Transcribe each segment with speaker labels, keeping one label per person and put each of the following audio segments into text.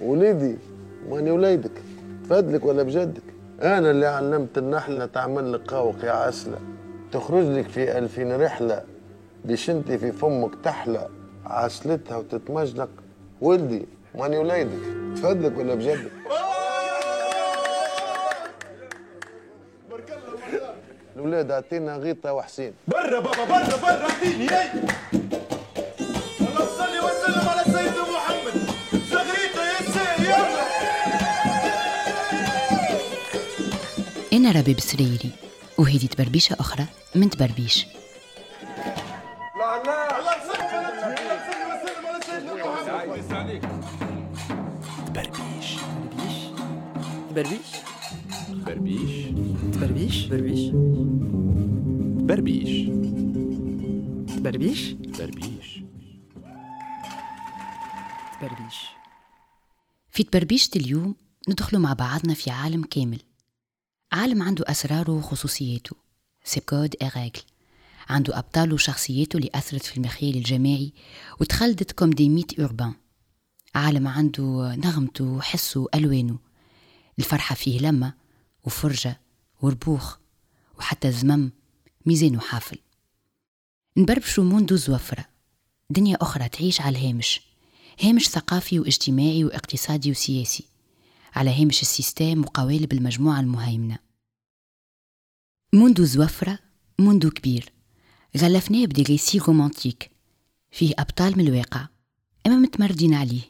Speaker 1: وليدي ماني وليدك تفادلك ولا بجدك؟ أنا اللي علمت النحلة تعمل لك قاوق يا عسلة. تخرج لك في ألفين رحلة باش انت في فمك تحلى عسلتها وتتمجلك ولدي ماني وليدك تفادلك ولا بجدك؟ الاولاد أعطينا غيطة وحسين.
Speaker 2: برا بابا برا برا أعطيني
Speaker 3: أنا ربيب سريري وهذه تبربيشة أخرى من تبربيش.
Speaker 2: اللهم صل وسلم على سيدنا محمد
Speaker 4: بربيش
Speaker 5: بربيش
Speaker 4: بربيش
Speaker 5: بربيش بربيش
Speaker 4: بربيش
Speaker 5: بربيش
Speaker 4: بربيش
Speaker 5: بربيش
Speaker 3: في تبربيشة اليوم ندخلوا مع بعضنا في عالم كامل. عالم عنده أسراره وخصوصياته. ses codes et règles عنده أبطاله وشخصياته اللي أثرت في المخيل الجماعي وتخلدت comme des mythes urbains عالم عنده نغمته وحسه وألوانه. الفرحة فيه لمة وفرجة وربوخ وحتى زمم ميزان وحافل. نبربشوا موندو زوفرة دنيا أخرى تعيش على الهامش. هامش ثقافي واجتماعي واقتصادي وسياسي. على هامش ال système وقوالب المجموعة المهيمنة. موندو زوفرة موندو كبير غلفناه ب des récits romantiques فيه أبطال من الواقع أما متمردين عليه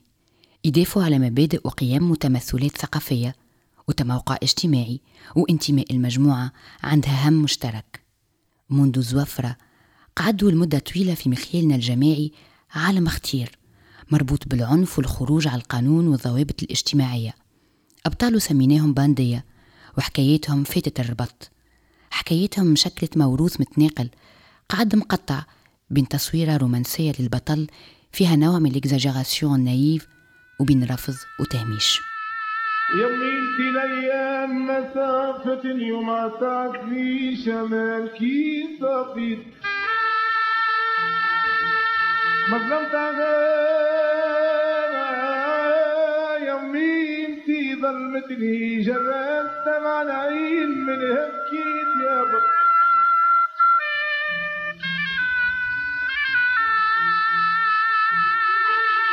Speaker 3: يدافعوا على مبادئ وقيم وتمثلات ثقافية وتموقع اجتماعي وانتماء المجموعة عندها هم مشترك. موندو زوفرة قعدوا لمدة طويلة في مخيلنا الجماعي عالم خطير مربوط بالعنف والخروج على القانون والضوابط الاجتماعية. أبطاله سميناهم باندية وحكاياتهم فاتت الربض. حكايتهم مشكلة موروث متناقل قعد مقطع بين تصويرة رومانسية للبطل فيها نوع من ال exagération naïve وبين رفض وتهميش.
Speaker 2: يمي انت الأيام مسافة اليوم عطاك في شمال كيف صفيت ما ظلمت ظلمتني جرات دمع العين من هبكيت يا بط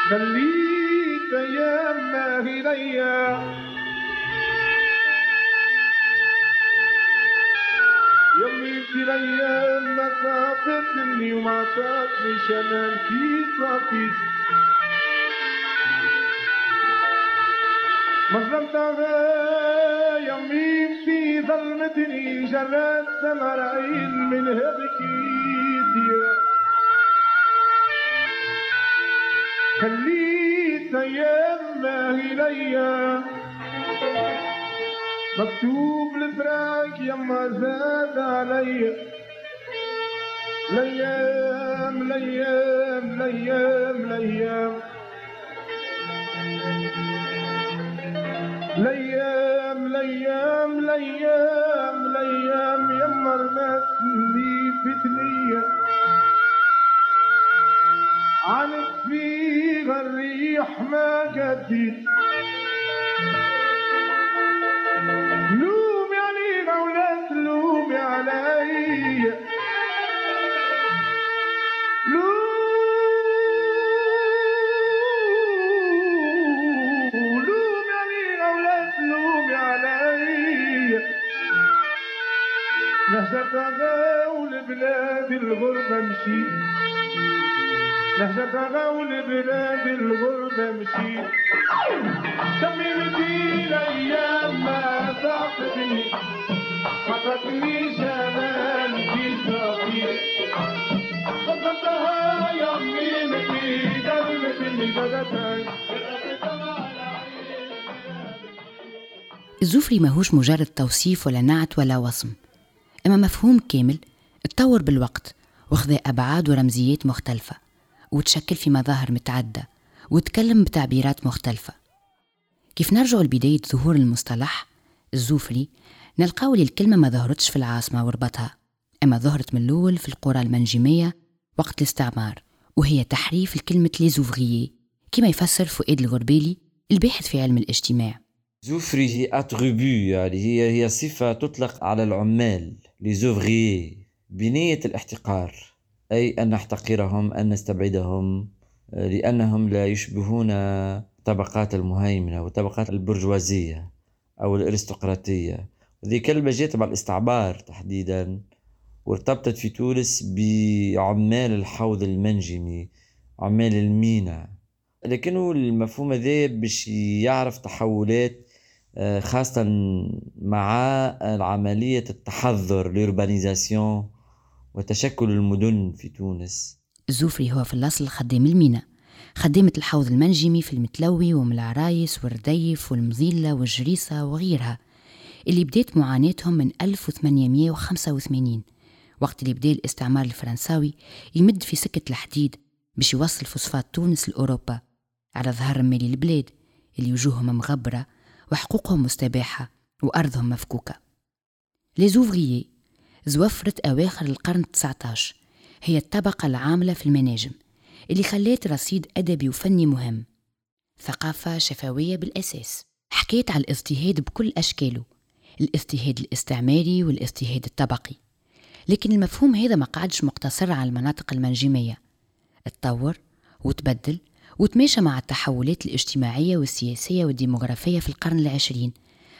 Speaker 2: خليت أيام ما هي ليا يمي في الأيام ما سافرتني وما فاتني شمال في صفيت مسلمتها يمين في ظلمتني جرات مرعين من هبكيتي خليت يما إليا مكتوب لفراق يا ما زاد عليا ليام ليام ليام ليام, ليام. الأيام الأيام الأيام يا الناس اللي فتنية. عنت فيها الريح ما قدت لهجتها ولبلاد الغربة مشيت لهجتها ولبلاد الغربة مشيت تميمتي الأيام ما تعقدني ما فاتنيش أنا في رفيق خططها يا أمي في
Speaker 3: درب البلدتين الزفري ماهوش مجرد توصيف ولا نعت ولا وصم. أما مفهوم كامل اتطور بالوقت وخذ أبعاد ورمزيات مختلفة وتشكل في مظاهر متعدة وتكلم بتعبيرات مختلفة. كيف نرجع لبداية ظهور المصطلح الزوفري نلقاو اللي الكلمة ما ظهرتش في العاصمة وربطها أما ظهرت من الأول في القرى المنجمية وقت الاستعمار وهي تحريف لكلمة ليزوفغيي كما يفسر فؤاد الغربيلي الباحث في علم الاجتماع.
Speaker 6: زوفري هي attribut يعني هي هي صفة تطلق على العمال. لي بنية الاحتقار أي أن نحتقرهم أن نستبعدهم لأنهم لا يشبهون طبقات المهيمنة وطبقات البرجوازية أو الأرستقراطية. هذه كلمة جاءت مع الاستعمار تحديدا وارتبطت في تونس بعمال الحوض المنجمي عمال المينا لكنه المفهوم هذا باش يعرف تحولات آه، خاصة مع عملية التحضر ال urbanisation وتشكل المدن في تونس.
Speaker 3: الزوفري هو في الأصل خدام المينا خدامة الحوض المنجمي في المتلوي وأم العرايس والرديف والمظيلة والجريسة وغيرها اللي بدات معاناتهم من 1885 وقت اللي بدأ الاستعمار الفرنساوي يمد في سكة الحديد باش يوصل فوسفات تونس لأوروبا على ظهر رمالي البلاد اللي وجوههم مغبرة وحقوقهم مستباحة وأرضهم مفكوكة. لي زوفريي زوفرت أواخر القرن 19 هي الطبقة العاملة في المناجم اللي خلات رصيد أدبي وفني مهم. ثقافة شفوية بالأساس. حكيت على الاضطهاد بكل أشكاله. الاضطهاد الاستعماري والاضطهاد الطبقي. لكن المفهوم هذا ما قعدش مقتصر على المناطق المنجمية. اتطور وتبدل وتماشى مع التحولات الاجتماعية والسياسية والديمغرافية في القرن العشرين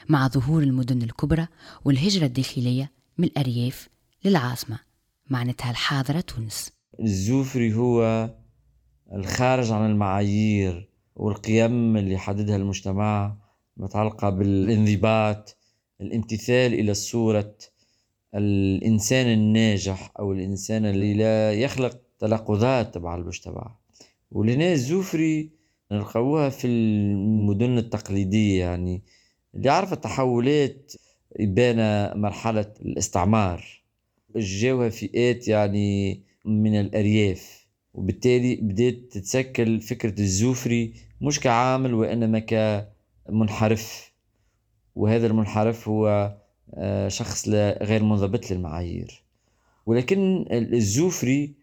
Speaker 3: مع ظهور المدن الكبرى والهجرة الداخلية من الأرياف للعاصمة معناتها الحاضرة تونس.
Speaker 6: الزوفري هو الخارج عن المعايير والقيم اللي حددها المجتمع متعلقة بالانضباط الامتثال إلى صورة الإنسان الناجح أو الإنسان اللي لا يخلق تناقضات تبع المجتمع. ولهنا الزوفري نلقاوها في المدن التقليدية يعني اللي عرف التحولات يبان مرحلة الاستعمار جاوها فئات يعني من الأرياف وبالتالي بدأت تتسكل فكرة الزوفري مش كعامل وإنما كمنحرف وهذا المنحرف هو آه، شخص غير منضبط للمعايير. ولكن الزوفري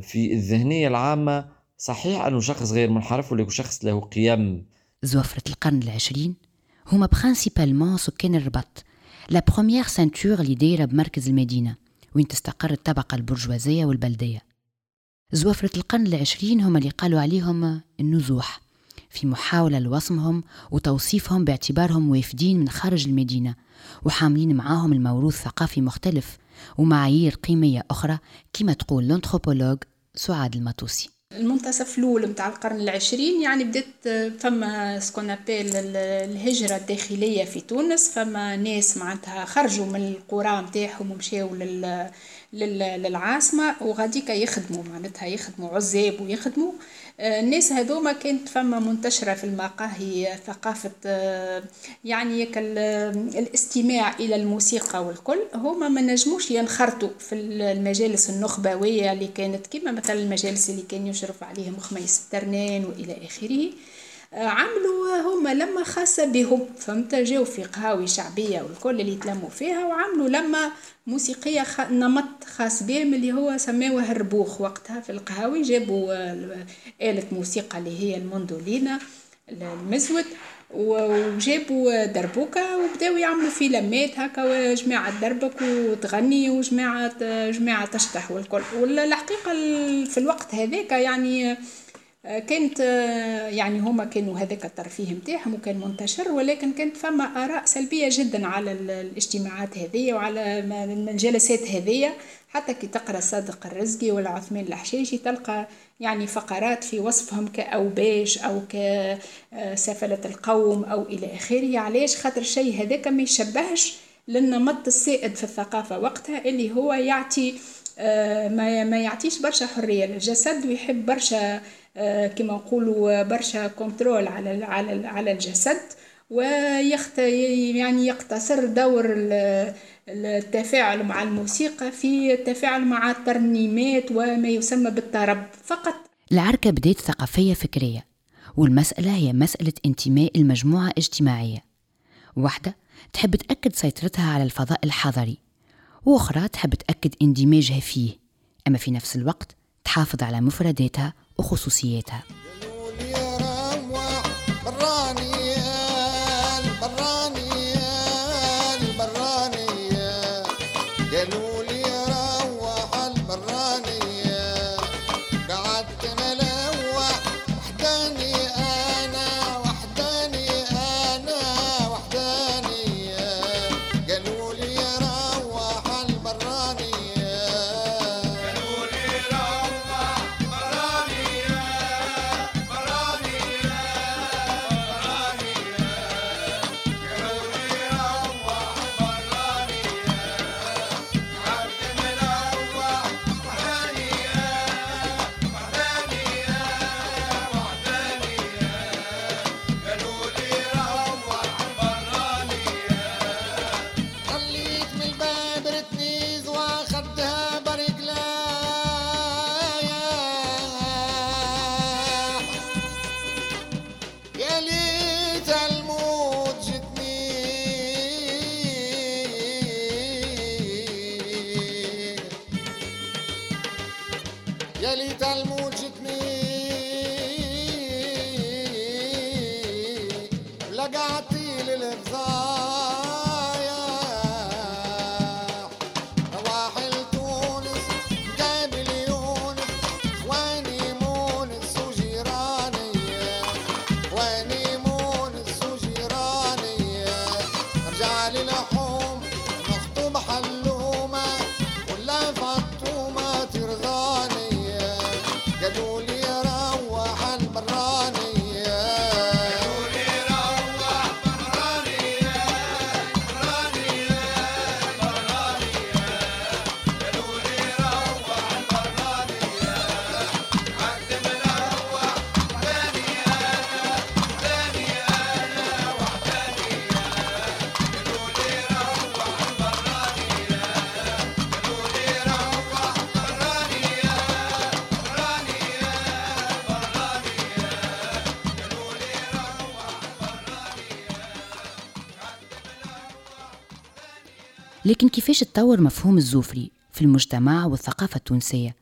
Speaker 6: في الذهنية العامة صحيح أنه شخص غير منحرف ولكن شخص له قيم؟
Speaker 3: زوفرة القرن العشرين هما principalement سكان الأرباض. la première ceinture اللي دايرة بمركز المدينة وين تستقر الطبقة البرجوازية والبلدية. زوافرة القرن العشرين هم اللي قالوا عليهم النزوح. في محاولة لوصمهم وتوصيفهم باعتبارهم وافدين من خارج المدينة وحاملين معاهم الموروث ثقافي مختلف ومعايير قيمية أخرى كما تقول الانثروبولوج سعاد المطوسي.
Speaker 7: المنتصف الأول نتاع القرن العشرين يعني بدأت فما سكون ابيل الهجرة الداخلية في تونس فما ناس معناتها خرجوا من القرى نتاعهم ومشاو لل للعاصمة وغاديكا يخدموا معناتها يخدموا عزاب ويخدموا. الناس هذوما كانت فما منتشرة في المقاهي ثقافة يعني الاستماع إلى الموسيقى والكل. هما ما نجموش ينخرطوا في المجالس النخبوية اللي كانت كما مثلا المجالس اللي كان يشرف عليهم خميس الترنان وإلى آخره. عملوا هما لما خاصة بهم فهمت؟ جاو في قهاوي شعبية والكل اللي يتلموا فيها وعملوا لما موسيقية خ... نمط خاص بهم اللي هو سماوه الربوخ وقتها في القهاوي جابوا آلة موسيقى اللي هي المندولينا المزود وجابوا دربوكة وبداو يعملوا فيلمات هكا وجماعة دربك وتغني وجماعة جماعة تشطح والكل. والحقيقة في الوقت هذاك يعني كانت يعني هما كانوا هذاك الترفيه نتاعهم وكان منتشر ولكن كانت فما آراء سلبية جدا على الاجتماعات هذه وعلى الجلسات هذه حتى كي تقرأ صادق الرزقي ولا عثمان الحشاشي تلقى يعني فقرات في وصفهم كأوباش أو كسفلة القوم أو إلى آخره. علاش؟ خاطر الشيء هذاك ما يشبهش للنمط السائد في الثقافة وقتها اللي هو يعطي ما ما يعطيش برشا حرية للجسد ويحب برشا كما نقولوا برشا كنترول على على على الجسد ويخت يعني يقتصر دور التفاعل مع الموسيقى في التفاعل مع الترنيمات وما يسمى بالطرب فقط.
Speaker 3: العركة بدات ثقافية فكرية والمسألة هي مسألة انتماء المجموعة اجتماعية. واحدة تحب تأكد سيطرتها على الفضاء الحضري وأخرى تحب تأكد اندماجها فيه. أما في نفس الوقت تحافظ على مفرداتها وخصوصياتها لكن كيفاش تطور مفهوم الزوفري في المجتمع والثقافة التونسية؟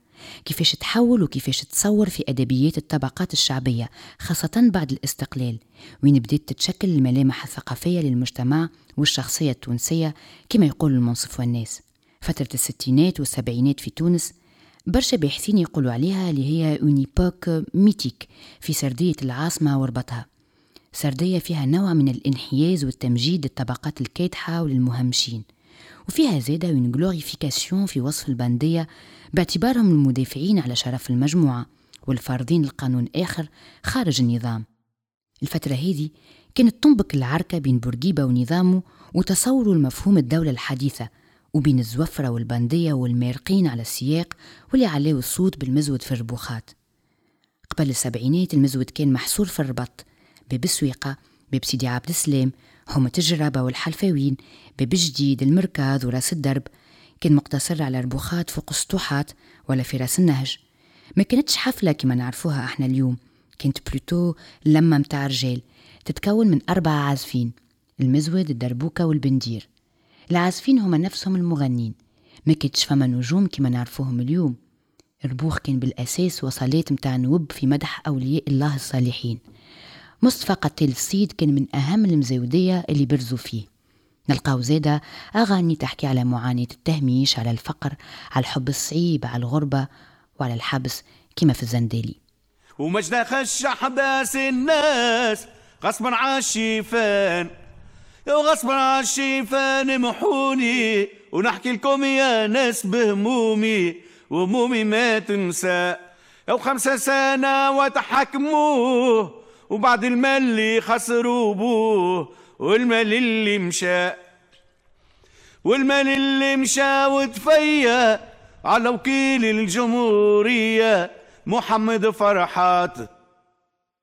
Speaker 3: كيفاش تحول وكيفاش تصور في أدبيات الطبقات الشعبية خاصة بعد الاستقلال؟ وين بدأت تتشكل الملامح الثقافية للمجتمع والشخصية التونسية كما يقول المنصف والناس. فترة الستينات والسبعينات في تونس برشا باحثين يقولوا عليها اللي هي une époque mythique في سردية العاصمة وربطها. سردية فيها نوع من الانحياز والتمجيد للطبقات الكادحة وللمهمشين. وفيها زادة من جلوريفيكاسيون في وصف البندية باعتبارهم المدافعين على شرف المجموعة والفارضين القانون آخر خارج النظام. الفترة هذه كانت تنبك العركة بين بورقيبة ونظامه وتصوروا المفهوم الدولة الحديثة وبين الزوفرة والبندية والمارقين على السياق واللي علاو الصوت بالمزود في الربوخات. قبل السبعينات المزود كان محصور في الربط باب السويقة باب سيدي عبد السلام هما الجرابة والحلفاوين باب جديد المركز وراس الدرب. كان مقتصر على ربوخات فوق السطوحات ولا في راس النهج. ما كانتش حفلة كما نعرفوها إحنا اليوم. كانت بلوتو لما متاع رجال. تتكون من أربعة عازفين. المزود الدربوكة والبندير. العازفين هما نفسهم المغنين. ما كانتش فما نجوم كما نعرفوهم اليوم. الربوخ كان بالأساس وصلات متاع نوب في مدح أولياء الله الصالحين. مصطفى قتال الصيد كان من أهم المزودية اللي برزوا فيه. نلقاو زادة أغاني تحكي على معاناة التهميش على الفقر على الحب الصعيب على الغربة وعلى الحبس كما في الزندالي
Speaker 8: ومجد خش حباس الناس غصبا عالشيفان وغصبا عالشيفان محوني ونحكي لكم يا ناس بهمومي وهمومي ما تنسى. أو خمسة سنة وتحكموه وبعد المال اللي خسروا بوه والمال اللي مشى. والمال اللي مشى وتفيا على وكيل الجمهورية. محمد فرحات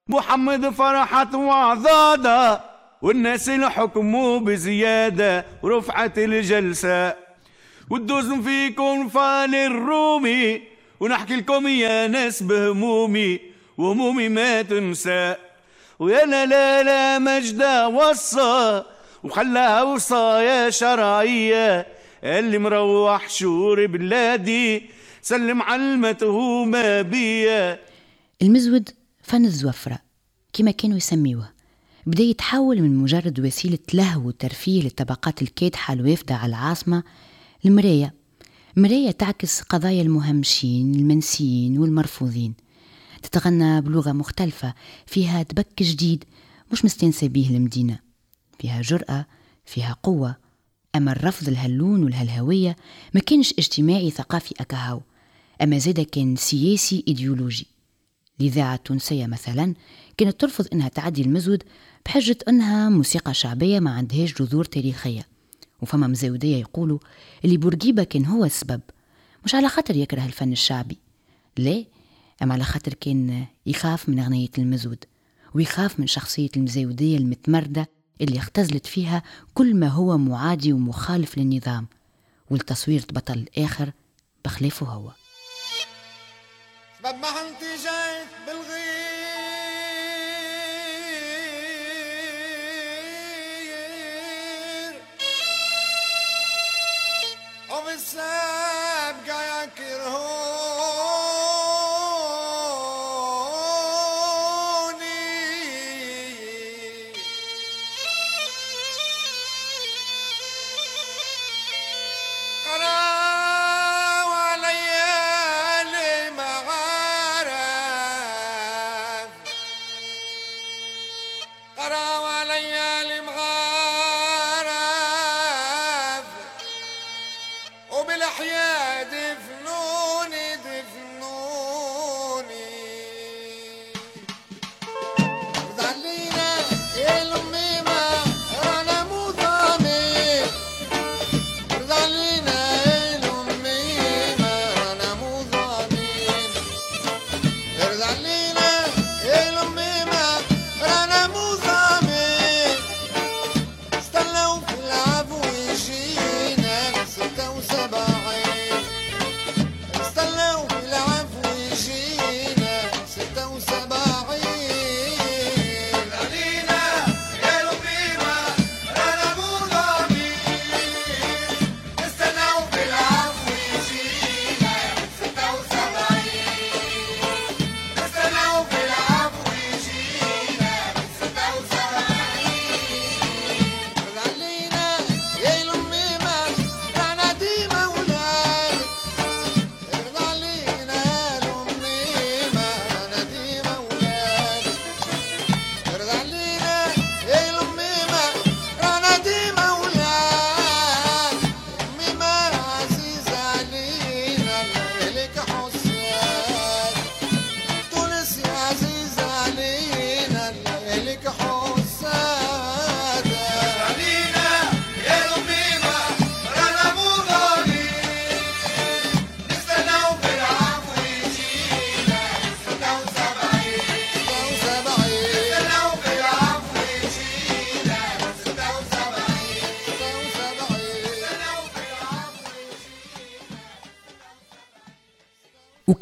Speaker 8: محمد فرحات وعضادة والناس اللي حكموا بزيادة ورفعت الجلسة. وتدوز فيكم فان الرومي ونحكي لكم يا ناس بهمومي وهمومي ما تنسى. ويا لا لا مجدة وصى وخلاها وصايا شرعية اللي مروح شور بلادي سلم على المتهومة بيا
Speaker 3: المزود فن الزوفرة كما كانوا يسميوه. بدأ يتحول من مجرد وسيلة لهو وترفيه للطبقات الكادحة الوافدة على العاصمة لمراية مراية تعكس قضايا المهمشين المنسيين والمرفوضين. تتغنى بلغة مختلفة فيها تبك جديد مش مستنسى بيه المدينة. فيها جرأة فيها قوة. أما الرفض لهاللون ولهالهوية ما كانش اجتماعي ثقافي أكهو أما زاد كان سياسي إيديولوجي. الإذاعة التونسية مثلا كانت ترفض أنها تعدي المزود بحجة أنها موسيقى شعبية ما عندهاش جذور تاريخية. وفما مزاودية يقولوا اللي بورقيبة كان هو السبب مش على خاطر يكره الفن الشعبي. لا أما على خاطر كان يخاف من أغنية المزود ويخاف من شخصية المزاودية المتمردة اللي اختزلت فيها كل ما هو معادي ومخالف للنظام والتصوير تبطل الآخر بخلافه هو.
Speaker 9: سبب ما انت جيت بالغير. وبالسابقة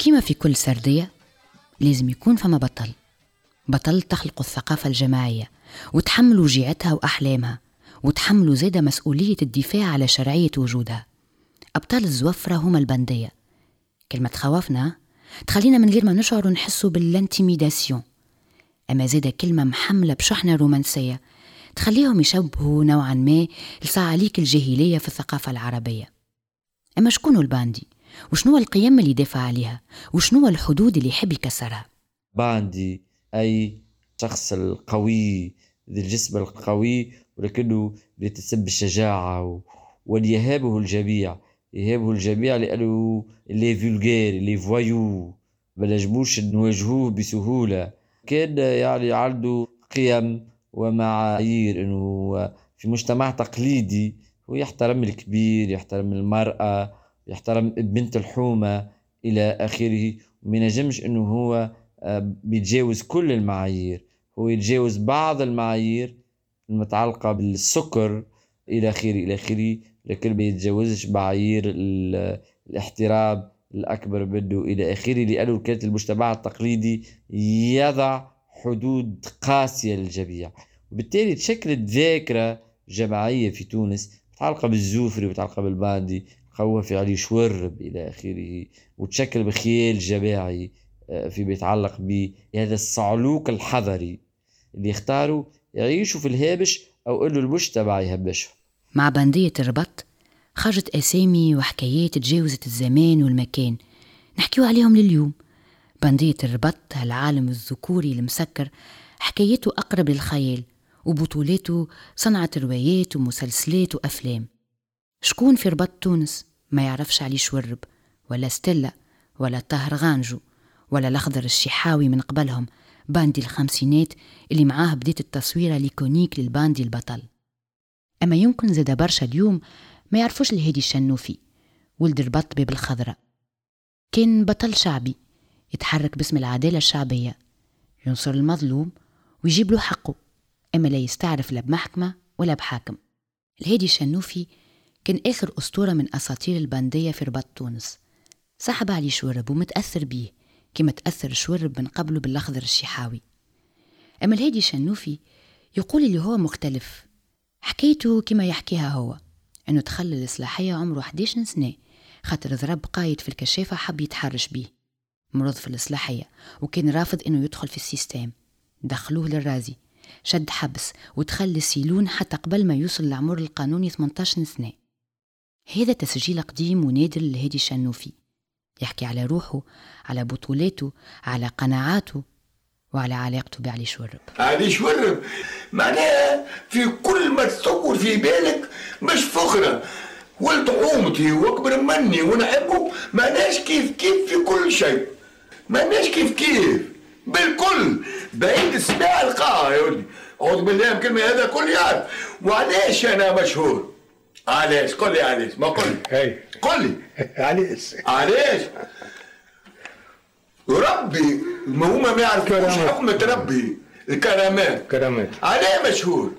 Speaker 3: وكيما في كل سردية لازم يكون فما بطل. بطل تخلق الثقافة الجماعية وتحمل وجيعتها وأحلامها وتحملوا زادة مسؤولية الدفاع على شرعية وجودها. أبطال الزوفرة هما البندية. كلمة خوفنا تخلينا من غير ما نشعر نحسوا بالانتيميداسيون أما زادة كلمة محملة بشحنة رومانسية تخليهم يشبهوا نوعا ما لصعاليك الجاهلية في الثقافة العربية. أما شكون الباندي؟ وشنو القيم اللي يدافع عليها؟ وشنو الحدود اللي يحب يكسرها؟
Speaker 6: باندي أي شخص القوي ذي الجسم القوي ولكنه يتسم بالشجاعة و- وليهابه الجميع يهابه الجميع لأنه اللي vulgaire اللي voyou ما نجموش نواجهوه بسهولة كان يعني عنده قيم ومعايير إنه في مجتمع تقليدي هو يحترم الكبير يحترم المرأة يحترم بنت الحومة إلى آخره. وما ينجمش إنه هو آه، بيتجاوز كل المعايير. هو يتجاوز بعض المعايير المتعلقة بالسكر إلى آخره إلى آخره لكن ما يتجاوزش معايير ال- الاحترام الأكبر منه إلى آخره لأنه كانت المجتمع التقليدي يضع حدود قاسية للجميع. وبالتالي تشكلت ذاكرة جماعية في تونس متعلقة بالزوفري متعلقة بالباندي قوة في علي شورب إلى آخره وتشكل بخيال جماعي آه، فيما يتعلق بهذا الصعلوك الحضري اللي يختاروا يعيشوا في الهامش أو إنه المجتمع يهمشهم
Speaker 3: مع بندية الربط خرجت أسامي وحكايات تجاوزت الزمان والمكان. نحكيو عليهم لليوم. بندية الربط هالعالم الذكوري المسكر حكايته أقرب للخيال وبطولاته صنعت روايات ومسلسلات وأفلام. شكون في ربط تونس؟ ما يعرفش علي شورب ولا ستيلا ولا طاهر غانجو ولا الأخضر الشحاوي من قبلهم باندي الخمسينات اللي معاه بديت التصويرة l'iconique للباندي البطل. أما يمكن زاد برشا اليوم ما يعرفوش الهادي الشنوفي ولد ربط باب الخضراء كان بطل شعبي يتحرك باسم العدالة الشعبية. ينصر المظلوم ويجيب له حقه أما لا يستعرف لا بمحكمة ولا بحاكم. الهادي الشنوفي كان آخر أسطورة من أساطير البندية في رباط تونس. صاحب علي شورب ومتأثر بيه كما تأثر شورب من قبله بالأخضر الشحاوي أما الهادي الشنوفي يقول اللي هو مختلف. حكيته كما يحكيها هو أنه دخل الإصلاحية عمره 11 سنة خاطر ضرب قايد في الكشافة حب يتحرش بيه. مرض في الإصلاحية وكان رافض إنه يدخل في السيستم. دخلوه للرازي. شد حبس ودخل للسيلون حتى قبل ما يوصل لعمر القانوني 18 سنة هذا تسجيل قديم ونادر لهادي الشنوفي يحكي على روحه على بطولاته على قناعاته وعلى علاقته بعلي شورب.
Speaker 10: علي شورب؟ معناها في كل ما تصور في بالك مش فخرة. ولد حومتي وأكبر مني ونحبه معناش كيف كيف في كل شيء. معناش كيف كيف. بالكل. بعيد السماع القاع يا ولدي. أعوذ بالله من الكلمة هذا كل يعرف. وعلاش أنا مشهور؟ علاش؟ قل لي علاش ما قل لي. قل لي.
Speaker 11: علاش؟
Speaker 10: علاش؟ ربي ما هما ما يعرفوش. حكمة ربي؟ الكرامات
Speaker 11: كرامات
Speaker 10: عليه مشهور.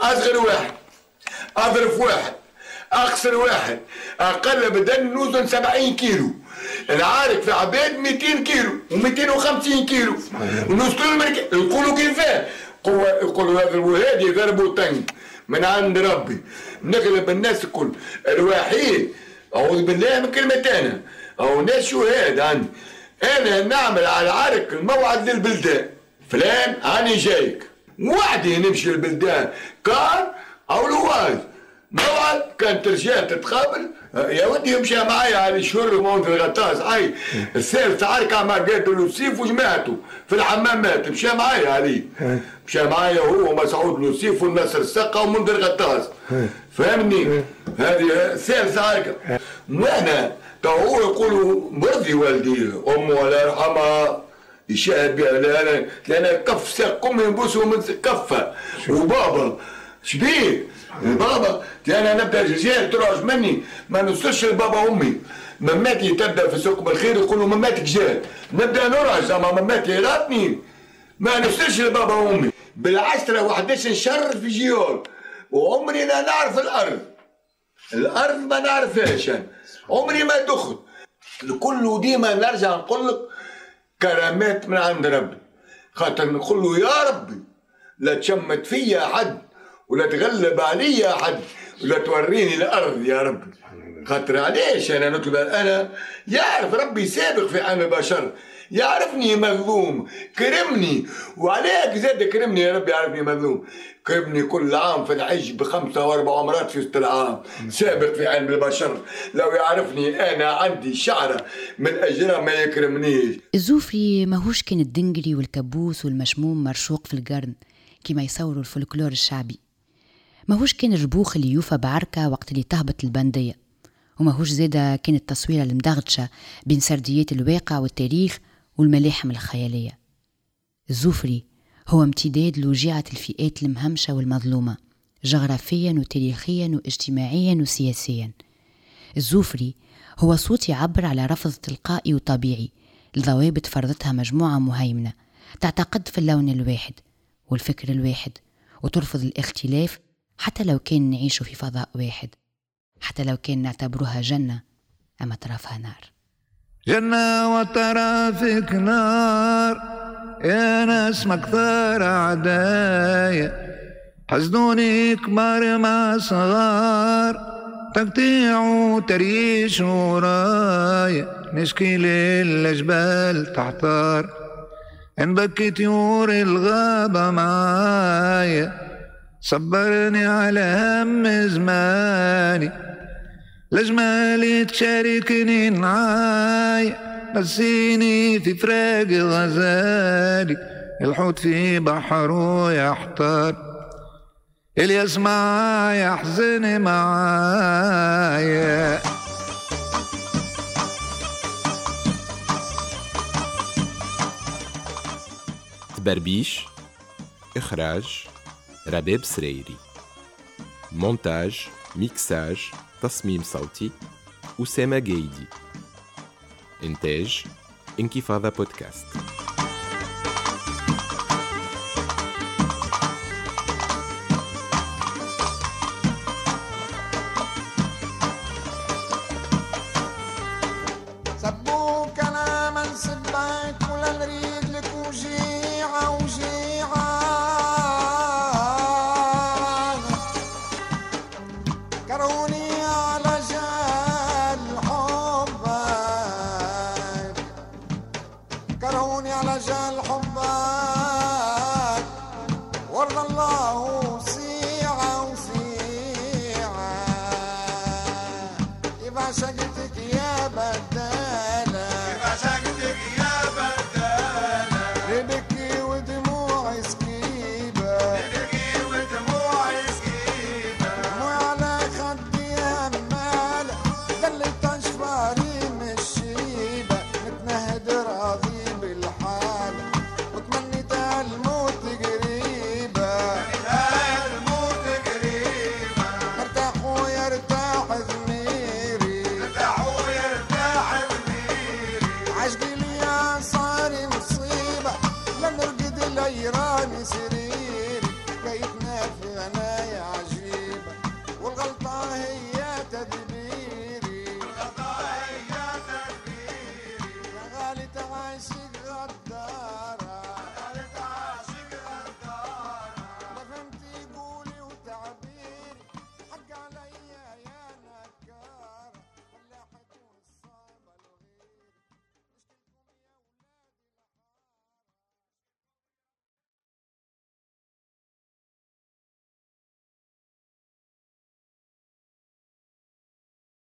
Speaker 10: أصغر واحد أظرف واحد أقصر واحد أقل بدن نوزن 70 كيلو. العارك في عباد 200 كيلو و250 كيلو. ونوصل المركز يقولوا كيفاه قوة يقولوا هذا الوهاد يضربوا تنك من عند ربي. نغلب الناس الكل. الوحيد أعوذ بالله من أنا. أو ناس شهاد عندي أنا. نعمل على العرك الموعد للبلدان. فلان هاني جايك. وحدي نمشي البلدان كار أو لواز. موعد كانت رجال تتقابل. يا ودي يمشي معايا على الشهر ومونت الغطاس. هاي الثالث عركة مع قاتل لوسيف وجماعته. في الحمامات مشى معايا علي. مشى معايا هو ومسعود لوسيف والنصر السقا ومنذر غطاس فهمني؟ هذه ثالث عركة وأنا تو هو يقولوا مرضي والدي أمه الله يرحمها يشاهد بها لأن لأن كف ساق امي نبوسه من كفه. وبابا شبيه. بابا أنا نبدأ رجال ترعش مني. ما نوصلش لبابا امي مماتي تبدا في سوق بالخير يقولوا مماتك جات نبدأ نرعش اما مماتي غاتني ما نوصلش لبابا امي بالعشرة وحداش نشر في جيول وعمري لا نعرف الأرض. الأرض ما نعرفهاش أنا. عمري ما دخل. الكل ديما نرجع نقول لك كرامات من عند ربي. خاطر نقول له يا ربي لا تشمت فيا حد ولا تغلب عليا حد ولا توريني الأرض يا ربي. خاطر علاش أنا نطلب؟ أنا يعرف ربي سابق في عالم البشر. يعرفني مظلوم. كرمني. وعليك زاد كرمني يا ربي يعرفني مظلوم. كرمني كل عام في الحج بخمسة واربع عمرات في وسط العام. سابق في علم البشر. لو يعرفني أنا عندي شعرة من اجرها ما يكرمنيش.
Speaker 3: الزوفري ماهوش كان الدنجري والكبوس والمشموم مرشوق في القرن كما يصوروا الفولكلور الشعبي. ماهوش كان الربوخ اللي يوفى بعركة وقت اللي تهبط البندية. وماهوش زادة كان التصويرة المدغدشة بين سرديات الواقع والتاريخ والملاحم الخيالية. الزوفري هو امتداد لوجيعة الفئات المهمشة والمظلومة جغرافيا وتاريخيا واجتماعيا وسياسيا. الزوفري هو صوت يعبر على رفض تلقائي وطبيعي لضوابط فرضتها مجموعة مهيمنة تعتقد في اللون الواحد والفكر الواحد وترفض الاختلاف حتى لو كان نعيش في فضاء واحد حتى لو كان نعتبرها جنة أما طرفها نار.
Speaker 11: جنة وطرافك نار. يا ناس مكثر أعدايا حزنوني كبار مع صغار. تقطيع وتريش ورايا نشكي للجبال تحتار. إن بكي طيور الغابة معايا صبرني على هم زماني. لجمالي تشاركني نعاي نسيني في فراق غزالي. الحوت في بحره يحتار اللي يسمع يحزن معايا.
Speaker 4: تبربيش إخراج رباب سريري. مونتاج ميكساج تصميم صوتي أسامة جيدي. إنتاج إنكفاضة بودكاست.